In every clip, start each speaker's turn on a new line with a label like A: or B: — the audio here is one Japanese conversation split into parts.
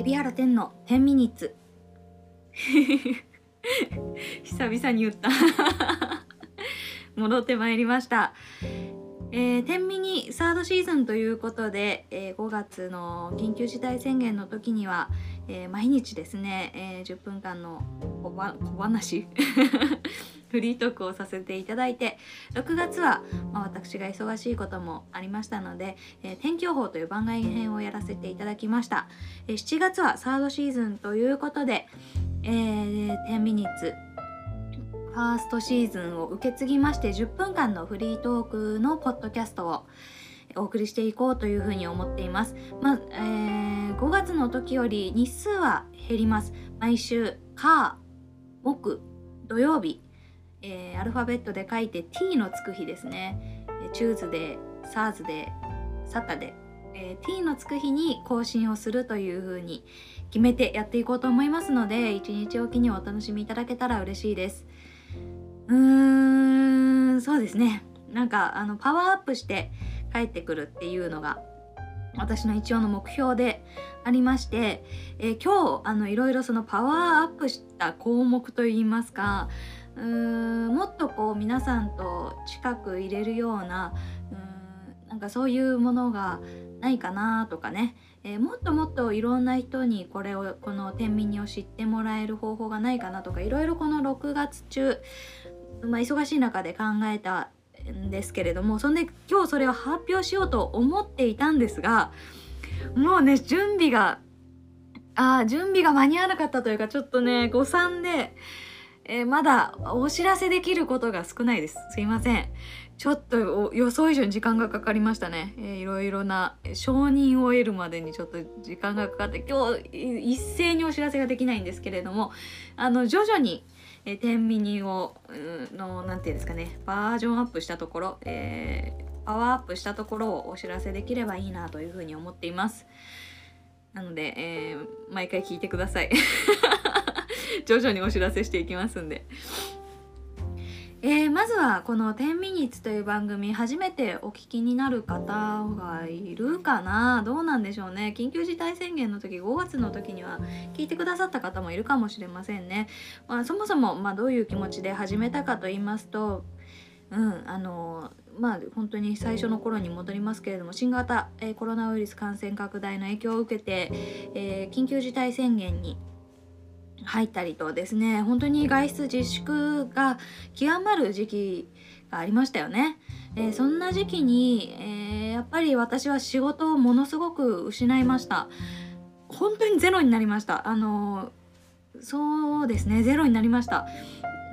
A: 海老原天の10ミニッツ久々に言った。戻ってまいりました。えー、天秤サードシーズンということで、えー、5月の緊急事態宣言の時には、えー、毎日ですね、えー、10分間の小小話。フリートークをさせていただいて6月は、まあ、私が忙しいこともありましたので、えー、天気予報という番外編をやらせていただきました、えー、7月はサードシーズンということで、えー、10ミニッツファーストシーズンを受け継ぎまして10分間のフリートークのポッドキャストをお送りしていこうというふうに思っています。まあ、えー、5月の時より日数は減ります。毎週、火、木、土曜日、えー、アルファベットで書いて t のつく日ですね。チューズで、サーズで、サタで、えー、t のつく日に更新をするというふうに決めてやっていこうと思いますので、一日おきにお楽しみいただけたら嬉しいです。うーんそうですねなんかあのパワーアップして帰ってくるっていうのが私の一応の目標でありまして、えー、今日あのいろいろそのパワーアップした項目といいますかーんもっとこう皆さんと近く入れるようなうーんなんかそういうものがないかなとかね。えー、もっともっといろんな人にこれをこの天秤を知ってもらえる方法がないかなとかいろいろこの6月中、まあ、忙しい中で考えたんですけれどもそんで今日それを発表しようと思っていたんですがもうね準備があ準備が間に合わなかったというかちょっとね誤算で、えー、まだお知らせできることが少ないです。すいません。ちょっと予想以上に時間がかかりましたね、えー、いろいろな承認を得るまでにちょっと時間がかかって今日一斉にお知らせができないんですけれどもあの徐々にえー、天秤をの何て言うんですかねバージョンアップしたところ、えー、パワーアップしたところをお知らせできればいいなというふうに思っています。なので、えー、毎回聞いてください。徐々にお知らせしていきますんで。えー、まずはこの「10ミニッツ」という番組初めてお聞きになる方がいるかな？どうなんでしょうね？緊急事態宣言の時5月の時には聞いてくださった方もいるかもしれませんね、まあ、そもそも、まあ、どういう気持ちで始めたかと言いますとうんあのまあ本当に最初の頃に戻りますけれども新型、えー、コロナウイルス感染拡大の影響を受けて、えー、緊急事態宣言に入ったりとですね本当に外出自粛が極まる時期がありましたよね。えー、そんな時期に、えー、やっぱり私は仕事をものすごく失いました。本当にゼロになりました。あのそうですねゼロになりました。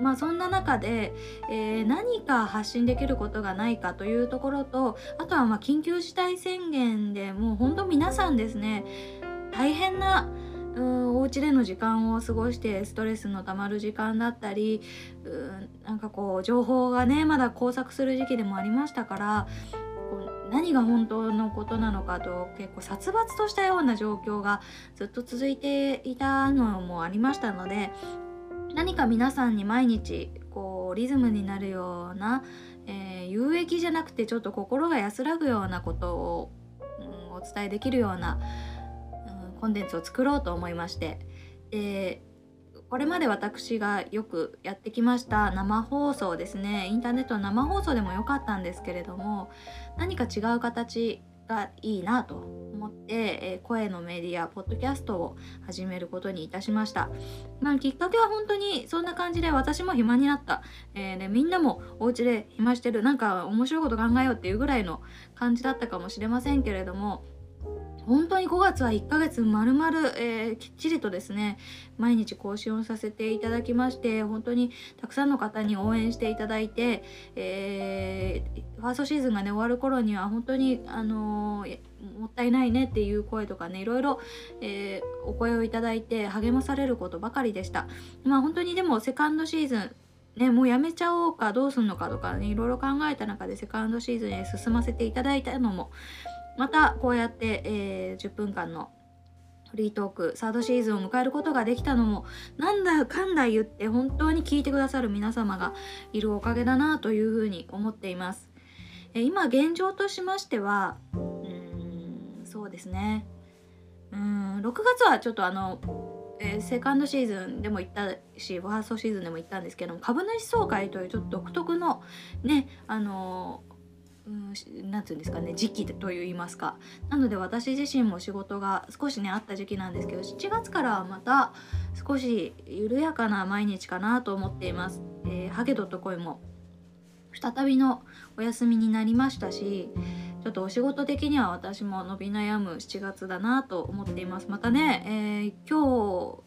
A: まあそんな中で、えー、何か発信できることがないかというところとあとはまあ緊急事態宣言でもう本当皆さんですね大変なうんお家での時間を過ごしてストレスのたまる時間だったりうんなんかこう情報がねまだ交錯する時期でもありましたから何が本当のことなのかと結構殺伐としたような状況がずっと続いていたのもありましたので何か皆さんに毎日こうリズムになるような、えー、有益じゃなくてちょっと心が安らぐようなことを、うん、お伝えできるようなコンテンツを作ろうと思いましてでこれまで私がよくやってきました生放送ですね。インターネットの生放送でもよかったんですけれども何か違う形がいいなと思って、え、声のメディアポッドキャストを始めることにいたしました、まあ、きっかけは本当にそんな感じで私も暇になった、えー、でみんなもお家で暇してる。なんか面白いこと考えようっていうぐらいの感じだったかもしれませんけれども本当に5月は1ヶ月まるまるきっちりとですね毎日更新をさせていただきまして本当にたくさんの方に応援していただいて、えー、ファーストシーズンがね終わる頃には本当にあのー、もったいないねっていう声とかねいろいろ、え、お声をいただいて励まされることばかりでした。まあ本当にでもセカンドシーズンね、もうやめちゃおうかどうすんのかとかねいろいろ考えた中でセカンドシーズンへ進ませていただいたのもまたこうやって、えー、10分間のフリートークサードシーズンを迎えることができたのもなんだかんだ言って本当に聞いてくださる皆様がいるおかげだなというふうに思っています。え今現状としましてはうんそうですねうん6月はちょっとあの、えー、セカンドシーズンでも行ったしファーストシーズンでも行ったんですけども株主総会というちょっと独特のねあのうんなんていうんですかね時期といいますか。なので私自身も仕事が少しねあった時期なんですけど7月からはまた少し緩やかな毎日かなと思っています、えー、ハゲドットコイも再びのお休みになりましたしちょっとお仕事的には私も伸び悩む7月だなと思っています。またね、えー、今日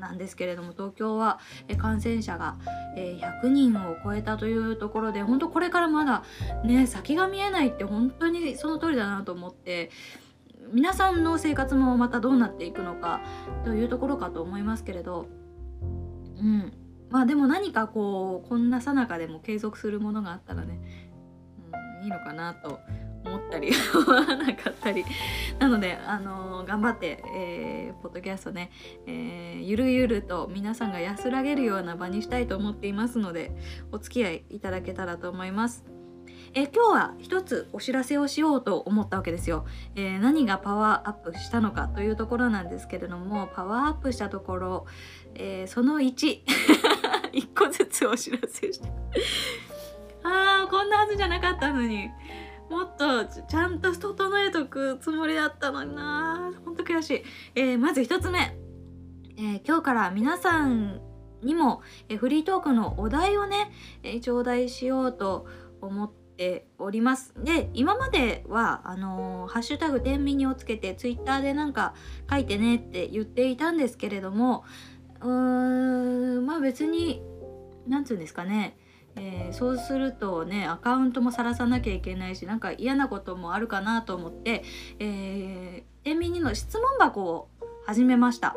A: なんですけれども東京は感染者が100人を超えたというところで本当これからまだね先が見えないって本当にその通りだなと思って皆さんの生活もまたどうなっていくのかというところかと思いますけれどうん。まあでも何かこうこんなさなかでも継続するものがあったらね、うん、いいのかなと思ったり思わなかったり。なので、あのー、頑張って、えー、ポッドキャストね、えー、ゆるゆると皆さんが安らげるような場にしたいと思っていますのでお付き合いいただけたらと思います。え今日は一つお知らせをしようと思ったわけですよ、えー、何がパワーアップしたのかというところなんですけれどもパワーアップしたところ、えー、その1 1 個ずつお知らせして。あーこんなはずじゃなかったのに。もっとちゃんと整えとくつもりだったのにな。ほんと悔しい、えー、まず1つ目、えー、今日から皆さんにも、えー、フリートークのお題をね、えー、頂戴しようと思っております。で今まではあのー、ハッシュタグ天秤をつけてツイッターでなんか書いてねって言っていたんですけれどもうーんまあ別に何て言うんですかね。えー、そうするとねアカウントも晒さなきゃいけないしなんか嫌なこともあるかなと思って、えー、エミニの質問箱を始めました。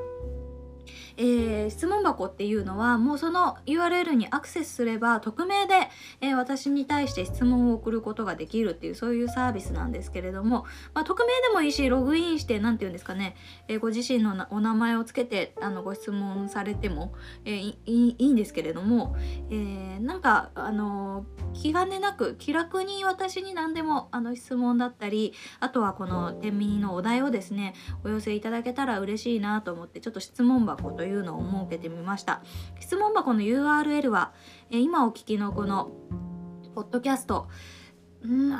A: えー、質問箱っていうのはもうその URL にアクセスすれば匿名で、えー、私に対して質問を送ることができるっていうそういうサービスなんですけれども、まあ、匿名でもいいしログインして何て言うんですかね、えー、ご自身のお名前をつけてあのご質問されても、えー、いいいんですけれども、えー、なんかあの気兼ねなく気楽に私に何でもあの質問だったりあとはこの天秤のお題をですねお寄せいただけたら嬉しいなと思ってちょっと質問箱とというのを設けてみました質問箱の URL は、え今お聞きのこのポッドキャストんアッ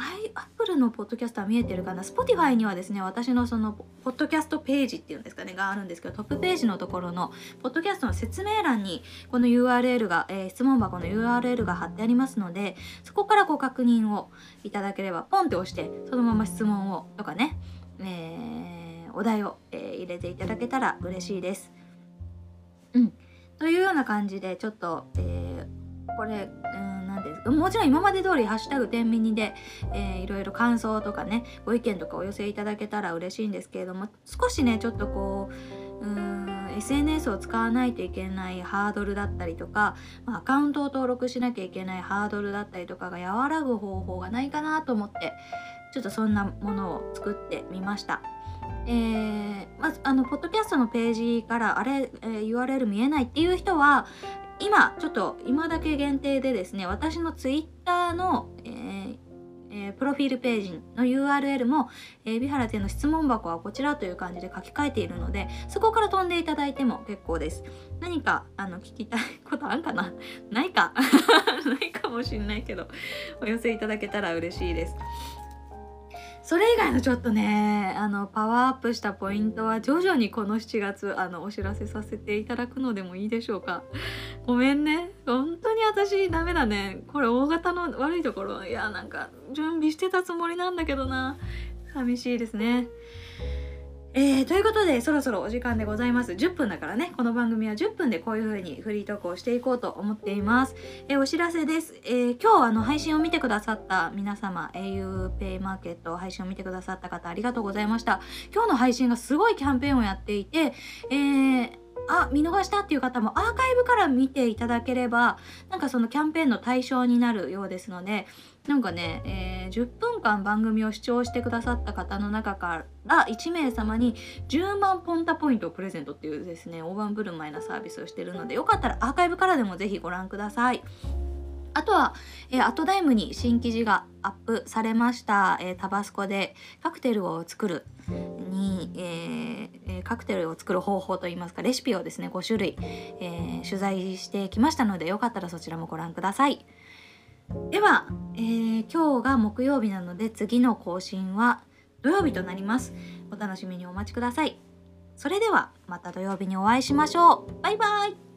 A: プルのポッドキャストは見えてるかな？Spotify にはですね私のそのポッドキャストページっていうんですかねがあるんですけどトップページのところのポッドキャストの説明欄にこの URL が、えー、質問箱の URL が貼ってありますのでそこからご確認をいただければポンって押してそのまま質問をとかね、えー、お題を、えー、入れていただけたら嬉しいです。うん、というような感じでちょっと、えー、これ、うんなんですもちろん今まで通り「ハッシュタグ天秤で」えー、いろいろ感想とかねご意見とかお寄せいただけたら嬉しいんですけれども少しねちょっとこううん SNS を使わないといけないハードルだったりとか、まあ、アカウントを登録しなきゃいけないハードルだったりとかが和らぐ方法がないかなと思ってちょっとそんなものを作ってみました。えー、まずあのポッドキャストのページからあれ、えー、URL 見えないっていう人は今ちょっと今だけ限定でですね私のツイッターの、えーえー、プロフィールページの URL も、えー、美原店の質問箱はこちらという感じで書き換えているのでそこから飛んでいただいても結構です。何かあの聞きたいことあるかな？ないか？ないかもしんないけどお寄せいただけたら嬉しいです。それ以外のちょっとねあのパワーアップしたポイントは徐々にこの7月あのお知らせさせていただくのでもいいでしょうか。ごめんね。本当に私ダメだね。これ大型の悪いところ。いやなんか準備してたつもりなんだけどな。寂しいですね。えー、ということでそろそろお時間でございます。10分だからね。この番組は10分でこういう風にフリートークをしていこうと思っています、えー、お知らせです、えー、今日あの配信を見てくださった皆様 auPay マーケット配信を見てくださった方ありがとうございました。今日の配信がすごいキャンペーンをやっていてえーあ見逃したっていう方もアーカイブから見ていただければなんかそのキャンペーンの対象になるようですのでなんかね、えー、10分間番組を視聴してくださった方の中から1名様に10万ポンタポイントをプレゼントっていうですね大盤振る舞いなサービスをしてるのでよかったらアーカイブからでもぜひご覧ください。あとは、えー、アットダイムに新記事がアップされました、えータバスコでカクテルを作るに、えーカクテルを作る方法といいますかレシピをですね5種類、え取材してきましたのでよかったらそちらもご覧くださいでは、えー今日が木曜日なので次の更新は土曜日となります。お楽しみにお待ちください。それではまた土曜日にお会いしましょう。バイバイ。